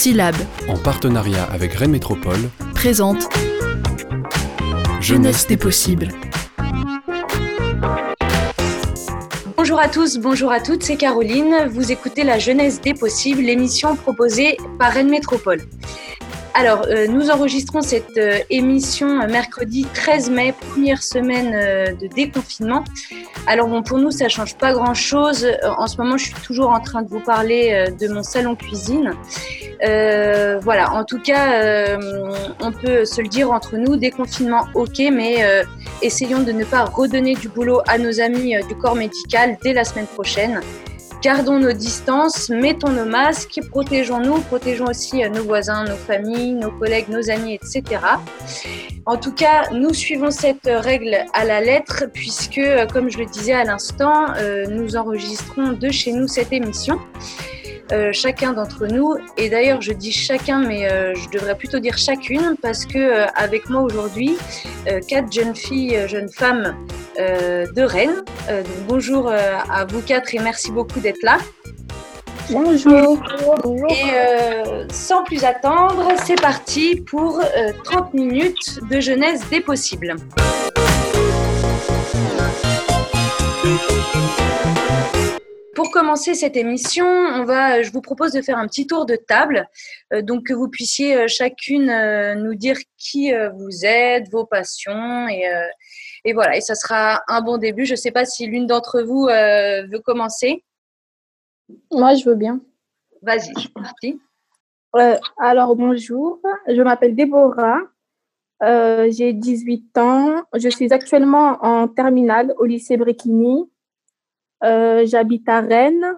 Syllab, en partenariat avec Rennes Métropole, présente Jeunesse des possibles. Bonjour à tous, bonjour à toutes, c'est Caroline. Vous écoutez La Jeunesse des possibles, l'émission proposée par Rennes Métropole. Alors, euh, nous enregistrons cette euh, émission mercredi 13 mai, première semaine euh, de déconfinement. Alors bon, pour nous, ça change pas grand-chose. En ce moment, je suis toujours en train de vous parler de mon salon cuisine. voilà, en tout cas, on peut se le dire entre nous, déconfinement, ok, mais essayons de ne pas redonner du boulot à nos amis du corps médical dès la semaine prochaine. Gardons nos distances, mettons nos masques, protégeons-nous, protégeons aussi euh, nos voisins, nos familles, nos collègues, nos amis, etc. En tout cas, nous suivons cette règle à la lettre puisque, euh, comme je le disais à l'instant, euh, nous enregistrons de chez nous cette émission. Euh, chacun d'entre nous. Et d'ailleurs, je dis chacun, mais euh, je devrais plutôt dire chacune, parce que euh, avec moi aujourd'hui, quatre jeunes filles, jeunes femmes de Rennes. bonjour à vous quatre et merci beaucoup d'être là. Bonjour. Et sans plus attendre, c'est parti pour 30 minutes de jeunesse des possibles. Pour commencer cette émission, on va, je vous propose de faire un petit tour de table, euh, donc que vous puissiez euh, chacune euh, nous dire qui vous êtes, vos passions, et, et, voilà, et ça sera un bon début. Je ne sais pas si l'une d'entre vous veut commencer. Moi, je veux bien. Vas-y, je suis partie. alors, bonjour, je m'appelle Déborah, j'ai 18 ans, je suis actuellement en terminale au lycée Bréquigny. Euh, j'habite à Rennes.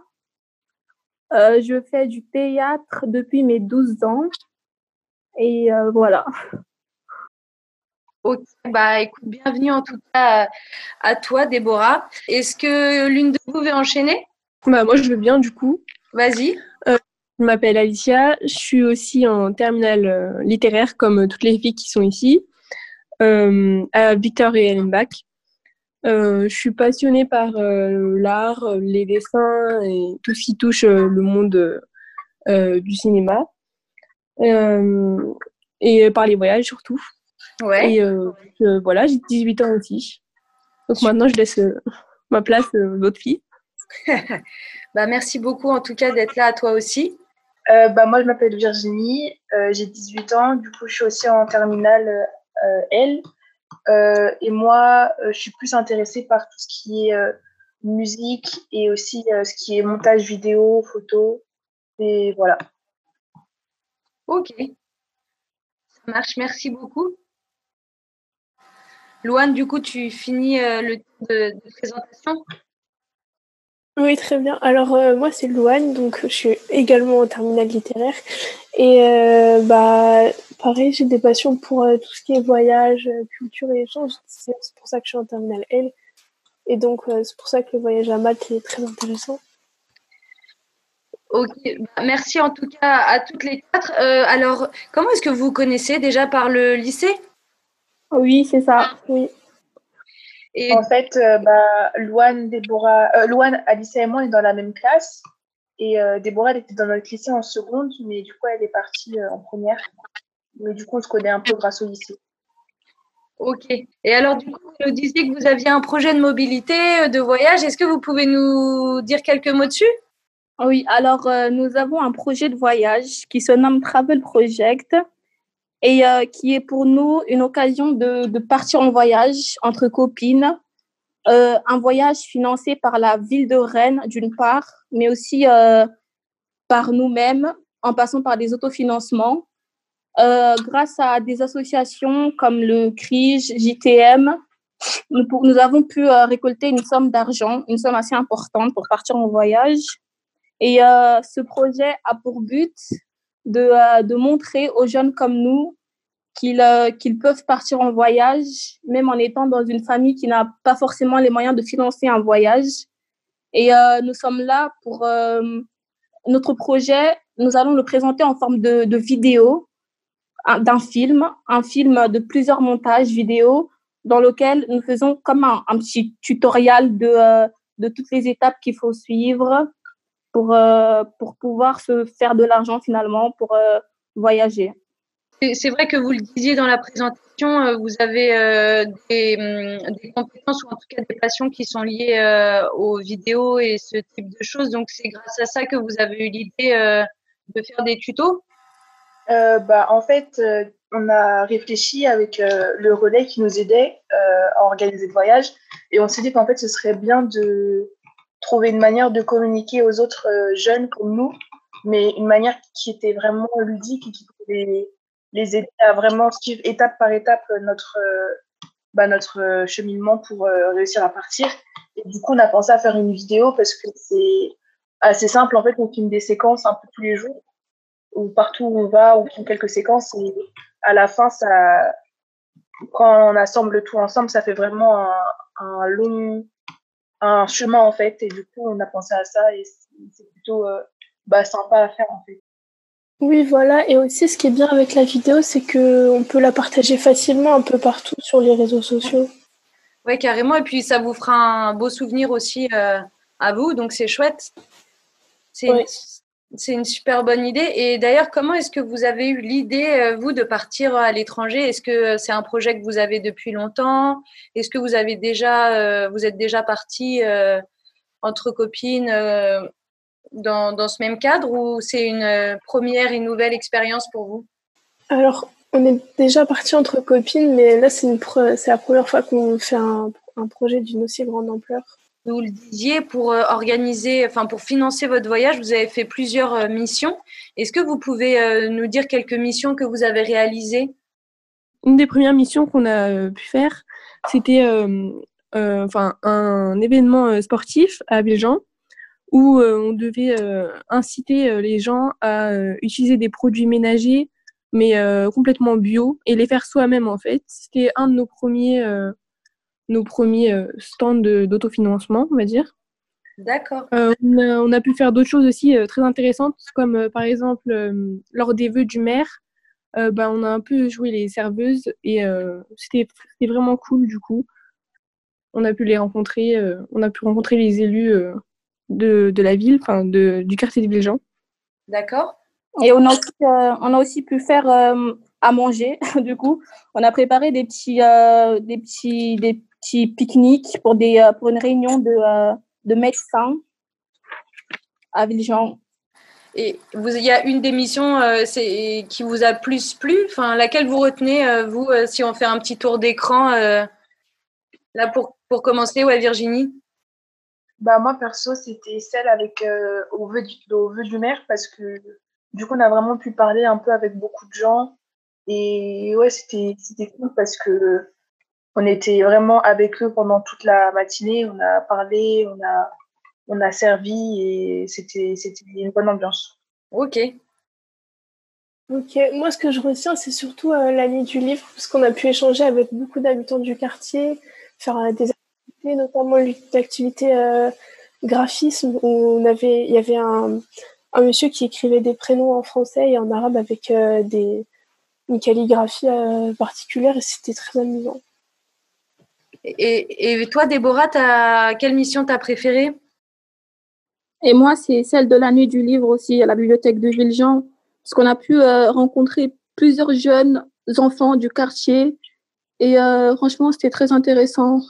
Euh, je fais du théâtre depuis mes 12 ans. Et euh, voilà. Ok, bah écoute, bienvenue en tout cas à toi, Déborah. Est-ce que l'une de vous veut enchaîner? Bah, Moi, je veux bien, du coup. Vas-y. je m'appelle Alicia. Je suis aussi en terminale littéraire, comme toutes les filles qui sont ici, à Victor et Ellenbach. Euh, je suis passionnée par euh, l'art, les dessins et tout ce qui touche euh, le monde du cinéma. et par les voyages surtout. Ouais. Et voilà, j'ai 18 ans aussi. Donc maintenant, je laisse ma place à d'autres filles. bah, merci beaucoup en tout cas d'être là à toi aussi. bah, moi, je m'appelle Virginie, j'ai 18 ans, du coup, je suis aussi en terminale L. Euh, et moi, euh, je suis plus intéressée par tout ce qui est euh, musique et aussi ce qui est montage vidéo, photo. Et voilà. Ok. Ça marche. Merci beaucoup. Louane, du coup, tu finis le tour de, présentation? Oui, très bien. Alors, moi, c'est Louane, donc je suis également en terminale littéraire. Et bah, pareil, j'ai des passions pour euh, tout ce qui est voyage, euh, culture et échange. C'est pour ça que je suis en terminale L. Et donc, euh, c'est pour ça que le voyage à Malte est très intéressant. Ok, bah, merci en tout cas à toutes les quatre. alors, comment est-ce que vous vous connaissez déjà par le lycée? Oui, c'est ça, oui. Et... En fait, bah, Louane, Déborah, Louane, Alice et moi, on est dans la même classe. Et Déborah, elle était dans notre lycée en seconde, mais du coup, elle est partie en première. Mais du coup, on se connaît un peu grâce au lycée. Ok. Et alors, du coup, vous nous disiez que vous aviez un projet de mobilité, euh, de voyage. Est-ce que vous pouvez nous dire quelques mots dessus? Oui, alors euh, nous avons un projet de voyage qui se nomme Travel Project et euh, qui est pour nous une occasion de, de partir en voyage entre copines. un voyage financé par la ville de Rennes, d'une part, mais aussi par nous-mêmes, en passant par des autofinancements. Euh, grâce à des associations comme le CRIJ, JTM, nous, nous avons pu euh, récolter une somme d'argent, une somme assez importante pour partir en voyage. Et euh, ce projet a pour but de, de, montrer aux jeunes comme nous qu'ils qu'ils peuvent partir en voyage, même en étant dans une famille qui n'a pas forcément les moyens de financer un voyage. Et nous sommes là pour notre projet. Nous allons le présenter en forme de, de vidéo d'un film, un film de plusieurs montages vidéo dans lequel nous faisons comme un, petit tutoriel de, euh, de toutes les étapes qu'il faut suivre. Pour, pour pouvoir se faire de l'argent finalement pour voyager. C'est vrai que vous le disiez dans la présentation, vous avez des, hum, des, compétences ou en tout cas des passions qui sont liées aux vidéos et ce type de choses. Donc c'est grâce à ça que vous avez eu l'idée de faire des tutos? Euh, bah, En fait, euh, on a réfléchi avec euh, le relais qui nous aidait à organiser le voyage et on s'est dit qu'en fait, ce serait bien de trouver une manière de communiquer aux autres jeunes comme nous, mais une manière qui était vraiment ludique et qui pouvait les aider à vraiment suivre étape par étape notre, bah, notre cheminement pour réussir à partir. Et du coup, on a pensé à faire une vidéo parce que c'est assez simple. En fait, on filme des séquences un peu tous les jours ou partout où on va, on prend quelques séquences et à la fin, ça, quand on assemble tout ensemble, ça fait vraiment un, long un chemin en fait. Et du coup, on a pensé à ça et c'est plutôt euh, bah, sympa à faire en fait. Oui, voilà. Et aussi, ce qui est bien avec la vidéo, c'est qu'on peut la partager facilement un peu partout sur les réseaux sociaux. Oui, carrément. Et puis, ça vous fera un beau souvenir aussi euh, à vous. Donc, c'est chouette. C'est c'est une super bonne idée. Et d'ailleurs, comment est-ce que vous avez eu l'idée, euh, vous, de partir à l'étranger? Est-ce que euh, c'est un projet que vous avez depuis longtemps? Est-ce que vous avez déjà, euh, vous êtes déjà parti entre copines dans, ce même cadre ou c'est une première et nouvelle expérience pour vous? Alors, on est déjà parti entre copines, mais là, c'est la première fois qu'on fait un projet d'une aussi grande ampleur vous le disiez, pour euh, organiser, enfin pour financer votre voyage, vous avez fait plusieurs euh, missions. Est-ce que vous pouvez euh, nous dire quelques missions que vous avez réalisées? Une des premières missions qu'on a pu faire, c'était enfin un événement sportif à Abidjan où on devait inciter les gens à utiliser des produits ménagers mais complètement bio et les faire soi-même en fait. C'était un de nos premiers nos premiers euh, stands d'autofinancement, on va dire. D'accord. Euh, on, a pu faire d'autres choses aussi euh, très intéressantes, comme par exemple lors des vœux du maire, bah, on a un peu joué les serveuses et c'était vraiment cool du coup. On a pu les rencontrer, on a pu rencontrer les élus de, de, la ville, enfin du quartier de Villejean. D'accord. Et on a, aussi, on a aussi pu faire à manger, du coup. On a préparé des petits, des petits, des petit pique-nique pour, des, euh, pour une réunion de, euh, de médecins à Villejean. Et il y a une des missions euh, qui vous a plus plu, enfin, laquelle vous retenez, vous, si on fait un petit tour d'écran, là pour, pour commencer, ouais, Virginie? Bah, Moi, perso, c'était celle avec au, vœu du, au vœu du maire parce que du coup, on a vraiment pu parler un peu avec beaucoup de gens. Et ouais, c'était cool parce que on était vraiment avec eux pendant toute la matinée. On a parlé, on a, on a servi et c'était, c'était une bonne ambiance. Ok. Ok, moi ce que je retiens, c'est surtout euh, la nuit du livre, parce qu'on a pu échanger avec beaucoup d'habitants du quartier, faire euh, des activités, notamment l'activité euh, graphisme, où on avait, il y avait un, un, monsieur qui écrivait des prénoms en français et en arabe avec des, une calligraphie particulière, et c'était très amusant. Et, toi, Déborah, as, quelle mission t'as préférée? Et moi, c'est celle de la nuit du livre aussi, à la bibliothèque de Villejean, parce qu'on a pu euh, rencontrer plusieurs jeunes enfants du quartier. Et euh, franchement, c'était très intéressant.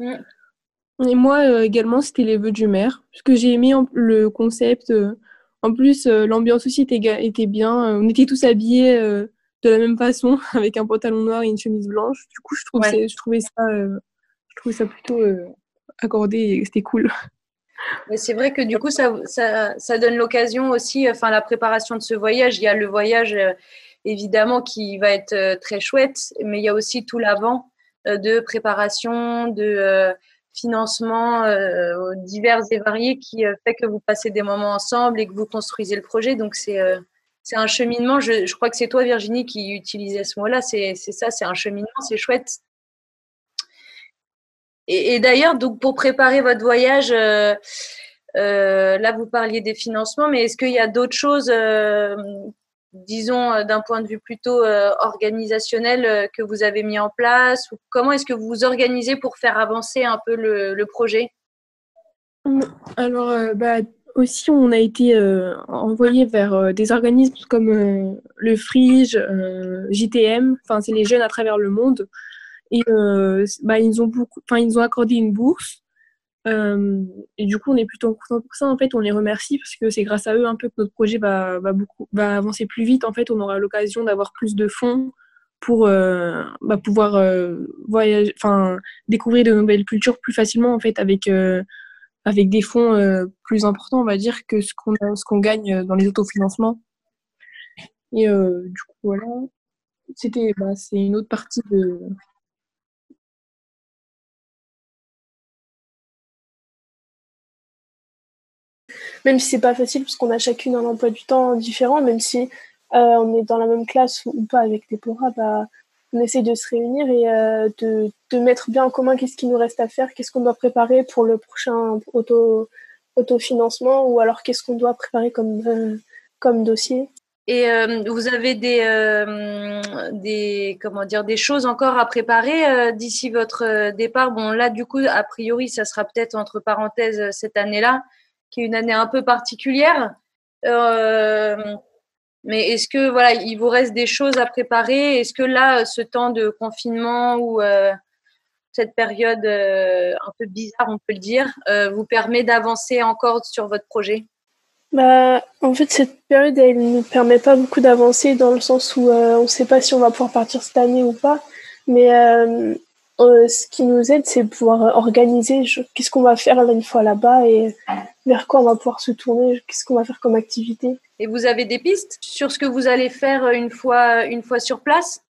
Et moi euh, également, c'était les vœux du maire, parce que j'ai aimé le concept. en plus, l'ambiance aussi était, était, bien. On était tous habillés de la même façon, avec un pantalon noir et une chemise blanche. Du coup, je, je, trouvais, ça, euh, je trouvais ça plutôt euh, accordé et c'était cool. C'est vrai que du coup, ça, ça, ça donne l'occasion aussi, enfin, la préparation de ce voyage. Il y a le voyage, euh, évidemment, qui va être très chouette, mais il y a aussi tout l'avant de préparation, de financement divers et variés qui fait que vous passez des moments ensemble et que vous construisez le projet. Donc, c'est c'est un cheminement. Je, crois que c'est toi, Virginie, qui utilisais ce mot-là. C'est ça, c'est un cheminement, c'est chouette. Et, d'ailleurs, donc pour préparer votre voyage, euh, euh, là vous parliez des financements, mais est-ce qu'il y a d'autres choses, euh, disons d'un point de vue plutôt organisationnel, que vous avez mis en place Comment est-ce que vous vous organisez pour faire avancer un peu le, projet? Alors, bah, aussi, on a été envoyé vers des organismes comme le FRIGE, JTM, enfin, c'est les jeunes à travers le monde. Et bah, ils, ont beaucoup, ils nous ont accordé une bourse euh, et du coup, on est plutôt content pour ça. En fait, on les remercie parce que c'est grâce à eux un peu que notre projet va, beaucoup, va avancer plus vite. En fait, on aura l'occasion d'avoir plus de fonds pour euh, bah, pouvoir euh, voyager, découvrir de nouvelles cultures plus facilement en fait avec avec des fonds plus importants, on va dire, que ce qu'on gagne dans les autofinancements. Et du coup, voilà, c'était bah, c'est une autre partie de même si c'est pas facile parce qu'on a chacune un emploi du temps différent, même si euh, on est dans la même classe ou, pas avec des PORA, bah, on essaie de se réunir et euh, de, de, mettre bien en commun qu'est-ce qui nous reste à faire, qu'est-ce qu'on doit préparer pour le prochain auto, autofinancement ou alors qu'est-ce qu'on doit préparer comme, euh, comme dossier. Et vous avez des, des, comment dire, des choses encore à préparer d'ici votre départ? Bon, là, du coup, a priori, ça sera peut-être entre parenthèses cette année-là qui est une année un peu particulière. Euh, mais est-ce que voilà, il vous reste des choses à préparer? Est-ce que là, ce temps de confinement ou euh, cette période euh, un peu bizarre, on peut le dire, vous permet d'avancer encore sur votre projet? Bah, en fait, cette période, elle ne nous permet pas beaucoup d'avancer dans le sens où on ne sait pas si on va pouvoir partir cette année ou pas. Mais euh, ce qui nous aide, c'est pouvoir organiser qu'est-ce qu'on va faire là une fois là-bas et vers quoi on va pouvoir se tourner, qu'est-ce qu'on va faire comme activité. Et vous avez des pistes sur ce que vous allez faire une fois, une fois sur place?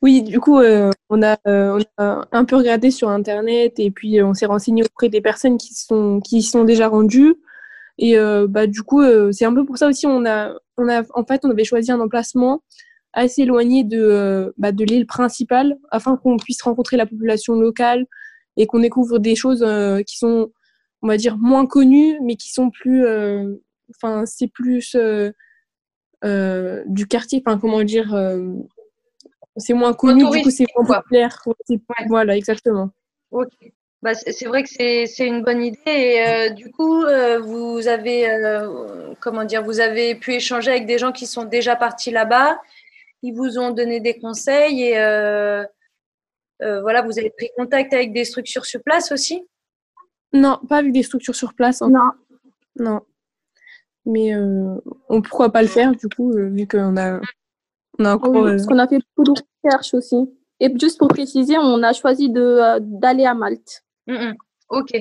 Oui, du coup, euh, on, a, euh, on, a, un peu regardé sur Internet et puis on s'est renseigné auprès des personnes qui sont, qui sont déjà rendues. Et bah, du coup, c'est un peu pour ça aussi, on a, on a, en fait, on avait choisi un emplacement assez éloigné de, euh, bah, de l'île principale afin qu'on puisse rencontrer la population locale et qu'on découvre des choses euh, qui sont, on va dire, moins connues, mais qui sont plus. Euh, enfin, c'est plus du quartier, enfin, comment dire. c'est moins connu, du coup, c'est moins populaire. Voilà, exactement. Ok. Bah, c'est vrai que c'est une bonne idée. Et du coup, vous avez, comment dire, vous avez pu échanger avec des gens qui sont déjà partis là-bas ils vous ont donné des conseils et euh, euh, voilà, vous avez pris contact avec des structures sur place aussi? Non, pas avec des structures sur place. Hein. Non. Non. Mais euh, on, pourquoi pas le faire du coup, vu qu'on a, on a encore. parce qu'on a fait beaucoup de recherches aussi. Et juste pour préciser, on a choisi d'aller à Malte. Mm, mm. Ok.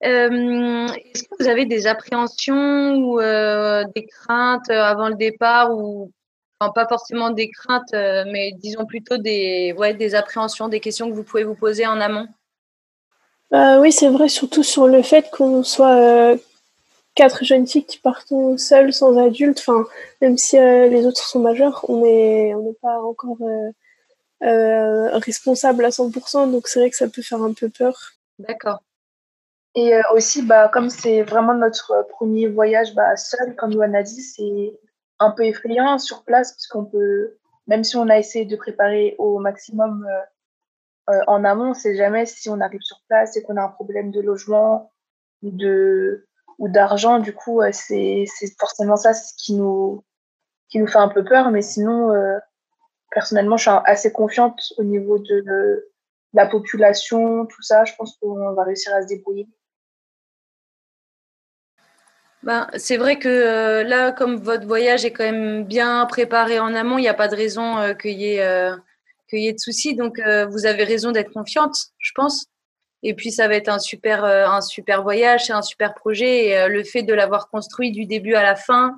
Est-ce que vous avez des appréhensions ou des craintes avant le départ ou pas forcément des craintes, euh, mais disons plutôt des, ouais, des appréhensions, des questions que vous pouvez vous poser en amont euh, Oui, c'est vrai, surtout sur le fait qu'on soit euh, quatre jeunes filles qui partent seules, sans adultes. Enfin, même si les autres sont majeurs, on n'est on pas encore responsable à 100%, donc c'est vrai que ça peut faire un peu peur. D'accord. Et aussi, bah, comme c'est vraiment notre premier voyage bah, seul, comme Luan a dit, c'est un peu effrayant sur place parce qu'on peut, même si on a essayé de préparer au maximum euh, euh, en amont, on sait jamais si on arrive sur place et qu'on a un problème de logement ou de ou d'argent. Du coup, c'est forcément ça ce qui nous qui nous fait un peu peur. Mais sinon, euh, personnellement, je suis assez confiante au niveau de la population, tout ça. Je pense qu'on va réussir à se débrouiller. Ben, c'est vrai que euh, là, comme votre voyage est quand même bien préparé en amont, il n'y a pas de raison euh, qu'il y, euh, y, ait de soucis. Donc, vous avez raison d'être confiante, je pense. Et puis, ça va être un super, un super voyage, c'est un super projet. Et le fait de l'avoir construit du début à la fin,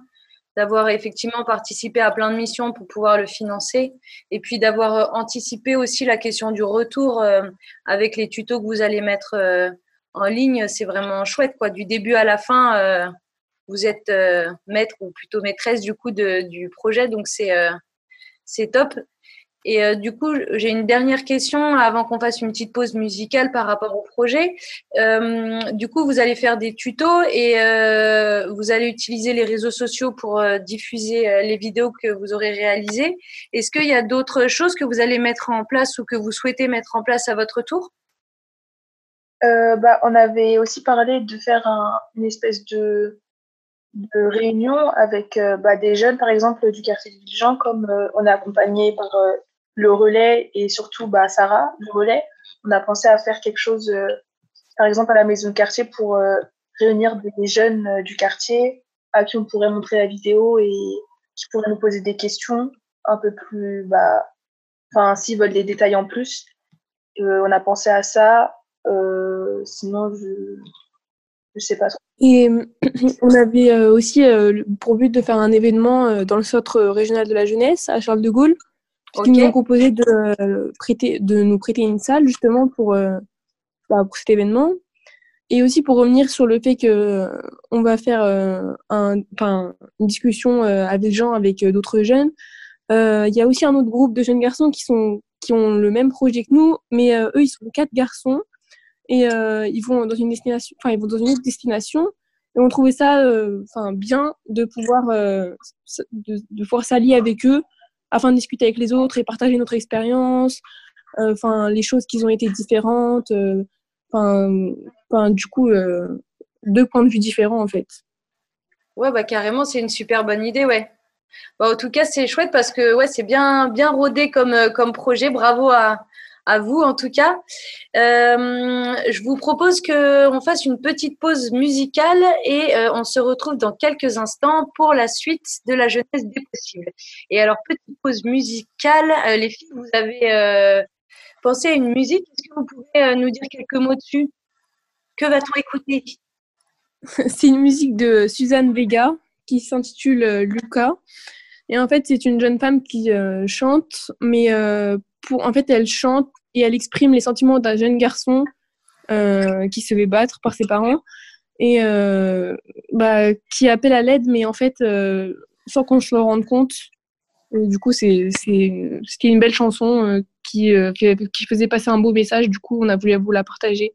d'avoir effectivement participé à plein de missions pour pouvoir le financer, et puis d'avoir anticipé aussi la question du retour avec les tutos que vous allez mettre en ligne, c'est vraiment chouette. Quoi. Du début à la fin, vous êtes euh, maître ou plutôt maîtresse du coup du projet, donc c'est euh, top. Et euh, du coup, j'ai une dernière question avant qu'on fasse une petite pause musicale par rapport au projet. du coup, vous allez faire des tutos et vous allez utiliser les réseaux sociaux pour diffuser les vidéos que vous aurez réalisées. Est-ce qu'il y a d'autres choses que vous allez mettre en place ou que vous souhaitez mettre en place à votre tour? Bah, On avait aussi parlé de faire une espèce de, de réunion avec bah, des jeunes, par exemple, du quartier de Villejean, comme on est accompagné par le relais et surtout bah, Sarah, le relais. On a pensé à faire quelque chose, par exemple, à la maison de quartier pour réunir des jeunes du quartier à qui on pourrait montrer la vidéo et qui pourraient nous poser des questions un peu plus, bah, enfin, s'ils veulent des détails en plus. Euh, on a pensé à ça. Euh, sinon, je ne sais pas. Et on avait euh, aussi pour but de faire un événement dans le centre régional de la jeunesse à Charles de Gaulle, qui nous ont proposé de, prêter, de nous prêter une salle justement pour, bah, pour cet événement. Et aussi pour revenir sur le fait que on va faire un, une discussion avec des gens, avec d'autres jeunes. Il y a aussi un autre groupe de jeunes garçons qui sont qui ont le même projet que nous, mais eux ils sont quatre garçons et ils vont dans une destination, enfin ils vont dans une autre destination. Et on trouvait ça, enfin bien de pouvoir de, de pouvoir s'allier avec eux afin de discuter avec les autres et partager notre expérience, enfin les choses qui ont été différentes. Enfin, du coup, euh, deux points de vue différents en fait. Ouais, bah carrément, c'est une super bonne idée, ouais. Bah, en tout cas, c'est chouette parce que ouais, c'est bien, bien rodé comme, euh, comme projet. Bravo à, à vous en tout cas. Euh, je vous propose qu'on fasse une petite pause musicale et on se retrouve dans quelques instants pour la suite de la jeunesse des possibles. Et alors, petite pause musicale, les filles, vous avez pensé à une musique? Est-ce que vous pouvez nous dire quelques mots dessus? Que va-t-on écouter? C'est une musique de Suzanne Vega qui s'intitule euh, Luca. Et en fait, c'est une jeune femme qui euh, chante, mais euh, pour, en fait, elle chante et elle exprime les sentiments d'un jeune garçon qui se fait battre par ses parents et bah, qui appelle à l'aide, mais en fait, sans qu'on se le rende compte. du coup, c'est une belle chanson qui, qui faisait passer un beau message. Du coup, on a voulu vous la partager.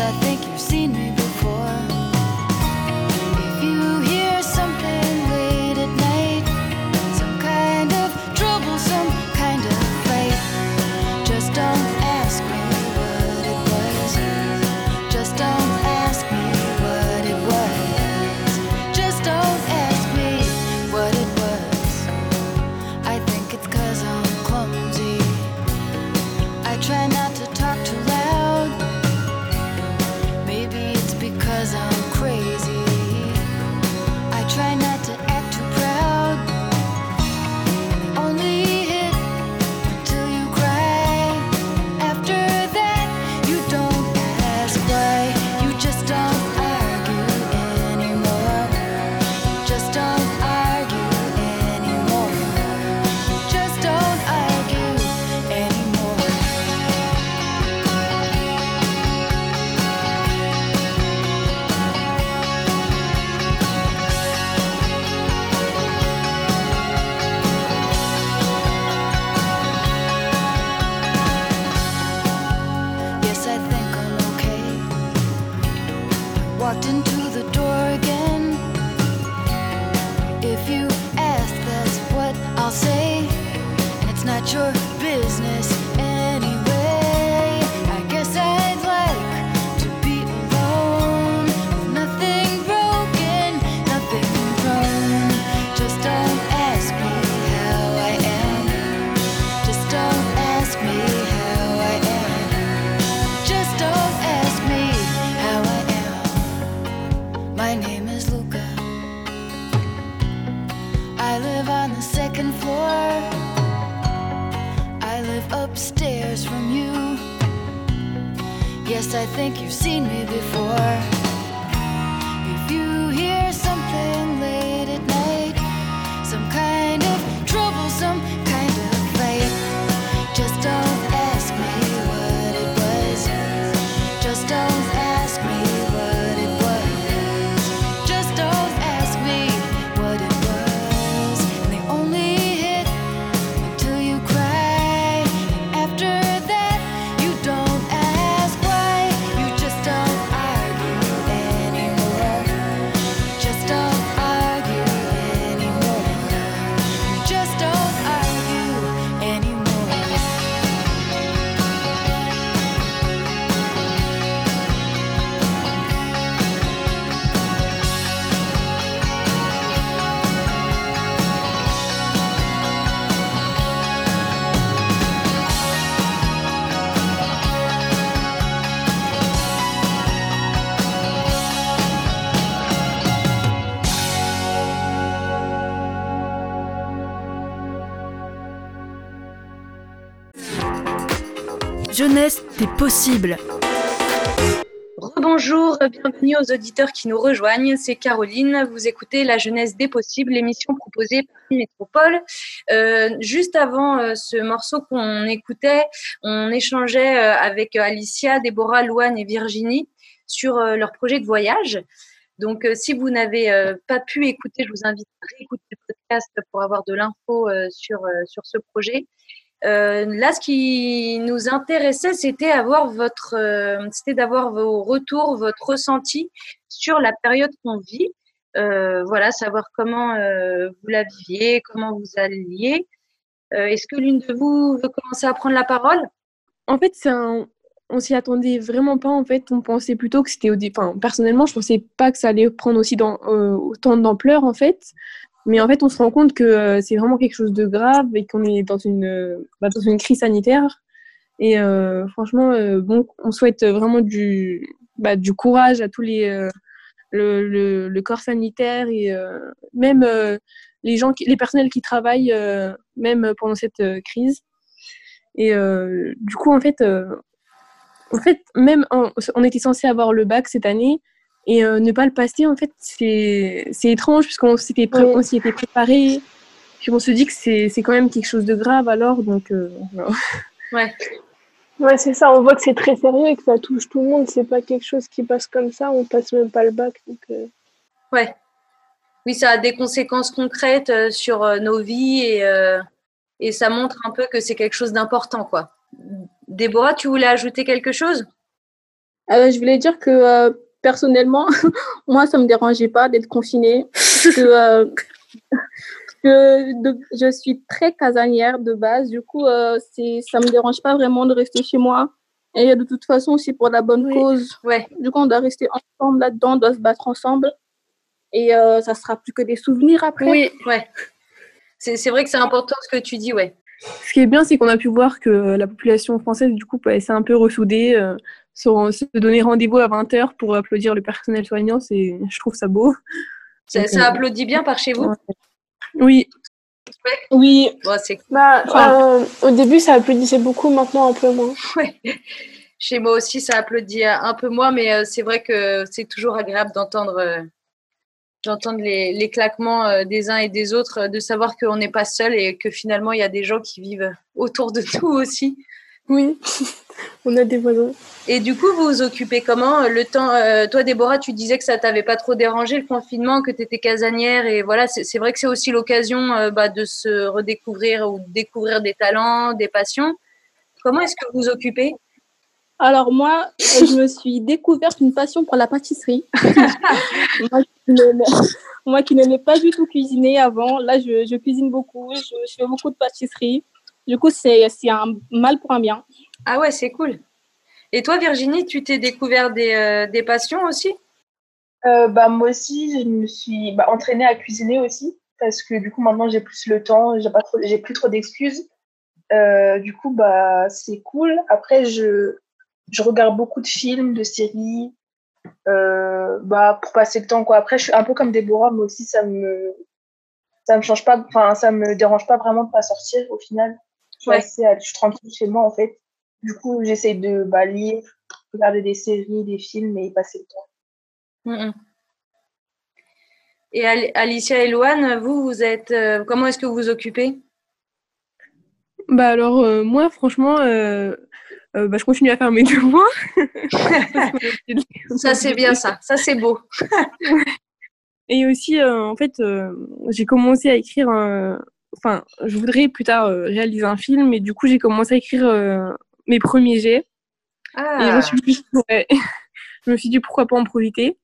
I think you've seen me. second floor. I live upstairs from you. Yes, I think you've seen me before. Des possibles. Bonjour, bienvenue aux auditeurs qui nous rejoignent. C'est Caroline. Vous écoutez La Jeunesse des Possibles, l'émission proposée par Métropole. Euh, juste avant euh, ce morceau qu'on écoutait, on échangeait euh, avec Alicia, Déborah, Louane et Virginie sur leur projet de voyage. Donc, si vous n'avez pas pu écouter, je vous invite à réécouter le podcast pour avoir de l'info sur, sur ce projet. Euh, là, ce qui nous intéressait, euh, c'était d'avoir vos retours, votre ressenti sur la période qu'on vit. Euh, voilà, savoir comment vous la viviez, comment vous alliez. Est-ce que l'une de vous veut commencer à prendre la parole? En fait, c'est un... on s'y attendait vraiment pas. En fait, on pensait plutôt que c'était au enfin, personnellement, je pensais pas que ça allait prendre aussi dans, autant d'ampleur en fait. Mais en fait, on se rend compte que euh, c'est vraiment quelque chose de grave et qu'on est dans une, euh, bah, dans une crise sanitaire. Et euh, franchement, bon, on souhaite vraiment du, bah, du courage à tous les, le, le, corps sanitaire et même les gens, les personnels qui travaillent même pendant cette crise. Et du coup, en fait, en fait, même on était censé avoir le bac cette année, et euh, ne pas le passer, en fait, c'est étrange puisqu'on s'y était préparé. Puis on se dit que c'est quand même quelque chose de grave alors, donc euh, Ouais. Ouais, c'est ça, on voit que c'est très sérieux et que ça touche tout le monde. C'est pas quelque chose qui passe comme ça, on passe même pas le bac. Donc, euh. Ouais. Oui, ça a des conséquences concrètes sur nos vies et, et ça montre un peu que c'est quelque chose d'important, quoi. Déborah, tu voulais ajouter quelque chose? Je voulais dire que personnellement, moi, ça ne me dérangeait pas d'être confinée. que, euh, que je suis très casanière de base. Du coup, euh, ça ne me dérange pas vraiment de rester chez moi. Et de toute façon, c'est pour la bonne cause. Ouais. Du coup, on doit rester ensemble là-dedans, on doit se battre ensemble. Et euh, ça sera plus que des souvenirs après. Oui, ouais. C'est vrai que c'est important ce que tu dis, ouais. Ce qui est bien, c'est qu'on a pu voir que la population française, du coup, s'est un peu ressoudée. Euh, se donner rendez-vous à 20h pour applaudir le personnel soignant, je trouve ça beau. Ça, euh, applaudit bien par chez vous? Oui. Oui. bah, euh, au début, ça applaudissait beaucoup, maintenant un peu moins. Chez moi aussi, ça applaudit un peu moins, mais euh, c'est vrai que c'est toujours agréable d'entendre j'entends les, les, claquements des uns et des autres, de savoir qu'on n'est pas seul et que finalement, il y a des gens qui vivent autour de nous aussi. Oui, on a des voisins. Et du coup, vous vous occupez comment Le temps, euh, toi, Déborah, tu disais que ça t'avait pas trop dérangé le confinement, que tu étais casanière, et voilà, c'est vrai que c'est aussi l'occasion euh, bah, de se redécouvrir ou de découvrir des talents, des passions. Comment est-ce que vous vous occupez? Alors moi, je me suis découverte une passion pour la pâtisserie. moi, qui n'aimais pas du tout cuisiner avant, là, je, cuisine beaucoup, je, je fais beaucoup de pâtisserie. Du coup, c'est un mal pour un bien. Ah ouais, c'est cool. Et toi, Virginie, tu t'es découvert des, euh, des, passions aussi? Euh, bah, Moi aussi, je me suis bah, entraînée à cuisiner aussi, parce que du coup, maintenant, j'ai plus le temps, j'ai, pas trop, j'ai plus trop d'excuses. Euh, du coup, bah, c'est cool. Après, je, je regarde beaucoup de films, de séries, bah, pour passer le temps. Quoi. Après, je suis un peu comme Déborah, mais aussi, ça me, ça me change pas, enfin, ça me dérange pas vraiment de pas sortir au final. Je suis, je suis tranquille chez moi, en fait. Du coup, j'essaie de bah, lire, regarder des séries, des films et passer le temps. Et Alicia et Loane, vous, vous êtes, euh, comment est-ce que vous vous occupez? Bah alors, euh, moi, franchement, euh, bah, je continue à faire mes devoirs. ça, c'est bien ça. Ça, c'est beau. et aussi, en fait, j'ai commencé à écrire un, enfin, je voudrais plus tard euh, réaliser un film, et du coup, j'ai commencé à écrire euh, mes premiers jets. Ah. Et je me, suis dit, je me suis dit pourquoi pas en profiter.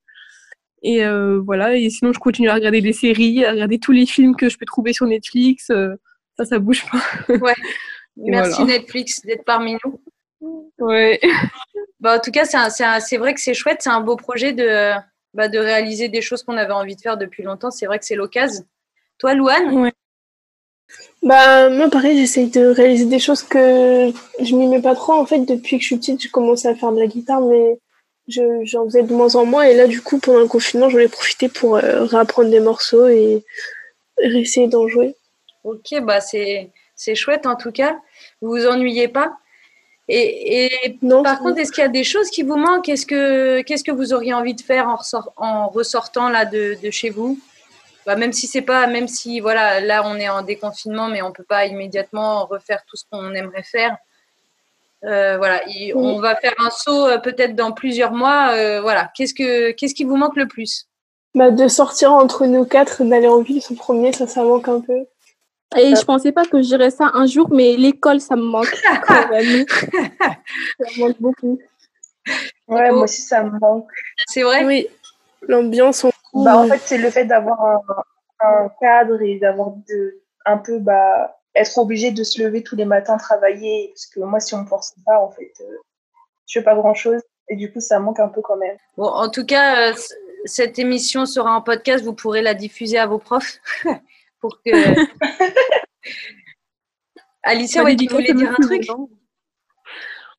Et euh, voilà, et sinon, je continue à regarder des séries, à regarder tous les films que je peux trouver sur Netflix. ça, ça bouge pas. Ouais. Merci Netflix d'être parmi nous. Ouais. Bah, en tout cas, c'est vrai que c'est chouette, c'est un beau projet de, bah, de réaliser des choses qu'on avait envie de faire depuis longtemps. C'est vrai que c'est l'occasion. Toi, Louane? Ouais. Bah, moi, pareil, j'essaye de réaliser des choses que je m'y mets pas trop. En fait, depuis que je suis petite, j'ai commencé à faire de la guitare, mais j'en faisais de moins en moins. Et là, du coup, pendant le confinement, j'en ai profité pour euh, réapprendre des morceaux et essayer d'en jouer. Ok, bah c'est chouette en tout cas. Vous vous ennuyez pas? Et, par contre, est-ce qu'il y a des choses qui vous manquent? Qu'est-ce que, qu'est-ce que vous auriez envie de faire en, en ressortant là de, de chez vous? Bah, Même si c'est pas, même si voilà, là on est en déconfinement, mais on peut pas immédiatement refaire tout ce qu'on aimerait faire. Euh, voilà, on va faire un saut euh, peut-être dans plusieurs mois. Euh, voilà, qu'est-ce que, qu'est-ce qui vous manque le plus? Bah, de sortir entre nous quatre, d'aller en ville ce premier, ça, ça manque un peu. Et je pensais pas que je dirais ça un jour, mais l'école, ça me manque quand même. ça me manque beaucoup. Ouais, moi aussi, ça me manque. C'est vrai? Oui, l'ambiance. Bah, en fait, c'est le fait d'avoir un, un, cadre et d'avoir de, un peu, bah, être obligé de se lever tous les matins, travailler. Parce que moi, si on ne force pas, en fait, euh, je fais pas grand-chose. Et du coup, ça manque un peu quand même. Bon, en tout cas, euh, cette émission sera en podcast. Vous pourrez la diffuser à vos profs pour que. Alicia, ouais, tu voulais dire un truc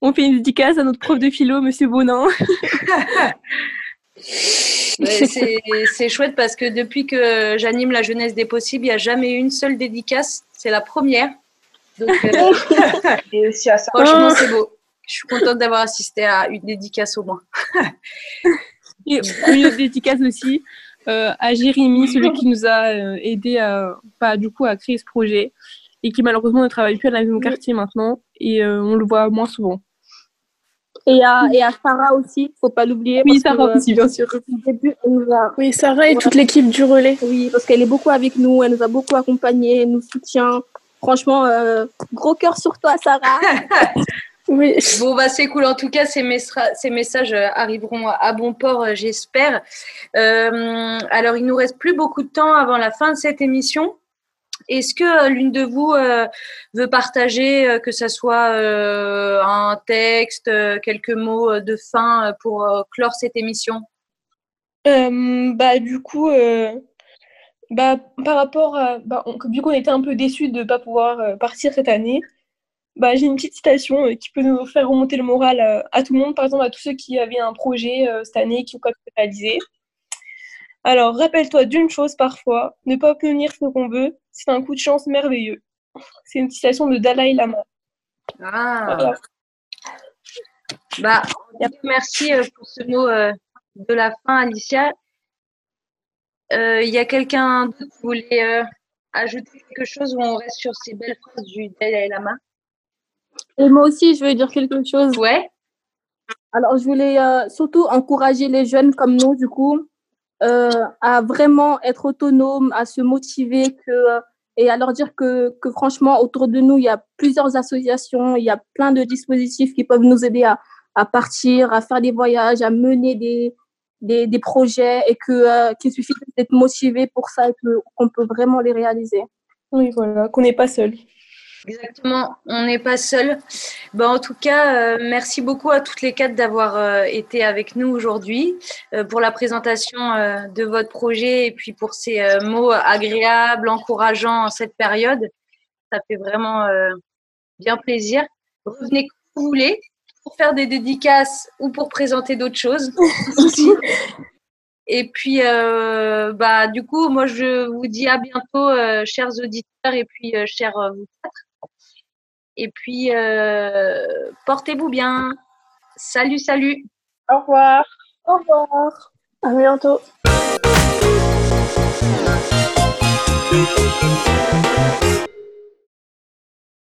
On fait une dédicace à notre prof de philo, Monsieur Bonin. c'est chouette parce que depuis que j'anime la jeunesse des possibles, il n'y a jamais eu une seule dédicace. C'est la première. Donc, euh, Et aussi à ça. Franchement, c'est beau. Je suis contente d'avoir assisté à une dédicace au moins. une dédicace aussi euh, à Jérémy, celui qui nous a euh, aidé à, pas, du coup, à créer ce projet et qui malheureusement ne travaille plus à la même quartier maintenant et euh, on le voit moins souvent. Et à, et à Sarah aussi, il ne faut pas l'oublier. Oui, Sarah aussi, bien sûr. Début, Oui, Sarah et toute l'équipe du relais. Oui, parce qu'elle est beaucoup avec nous, elle nous a beaucoup accompagnés, elle nous soutient. Franchement, gros cœur sur toi, Sarah. Oui. Bon, bah, c'est cool. En tout cas, ces, ces messages euh, arriveront à bon port, euh, j'espère. Euh, alors, il nous reste plus beaucoup de temps avant la fin de cette émission. Est-ce que l'une de vous veut partager, que ce soit un texte, quelques mots de fin pour clore cette émission? Bah, Du coup, bah, par rapport à. Bah, vu qu'on était un peu déçus de ne pas pouvoir partir cette année, bah, j'ai une petite citation euh, qui peut nous faire remonter le moral euh, à tout le monde, par exemple à tous ceux qui avaient un projet euh, cette année qui n'ont pas pu réaliser. Alors, rappelle-toi d'une chose parfois, ne pas obtenir ce qu'on veut, c'est un coup de chance merveilleux. C'est une citation de Dalai Lama. Ah. Bah, merci pour ce mot de la fin, Alicia. Il y a quelqu'un d'autre qui voulait ajouter quelque chose ou on reste sur ces belles phrases du Dalai Lama? Et moi aussi, je veux dire quelque chose. Ouais. Alors, je voulais euh, surtout encourager les jeunes comme nous, du coup, euh, à vraiment être autonomes, à se motiver que, euh, et à leur dire que, que, franchement, autour de nous, il y a plusieurs associations, il y a plein de dispositifs qui peuvent nous aider à, à partir, à faire des voyages, à mener des, des, des projets et que, qu'il suffit d'être motivé pour ça et qu'on peut vraiment les réaliser. Oui, voilà, qu'on n'est pas seul. Exactement, on n'est pas seul. Ben, en tout cas, euh, merci beaucoup à toutes les quatre d'avoir euh, été avec nous aujourd'hui euh, pour la présentation de votre projet et puis pour ces mots agréables, encourageants en cette période. Ça fait vraiment bien plaisir. Revenez quand vous voulez pour faire des dédicaces ou pour présenter d'autres choses. Et puis, bah, du coup, moi, je vous dis à bientôt, chers auditeurs et puis chers vous quatre. Et puis, euh, portez-vous bien. Salut, salut. Au revoir. Au revoir. À bientôt.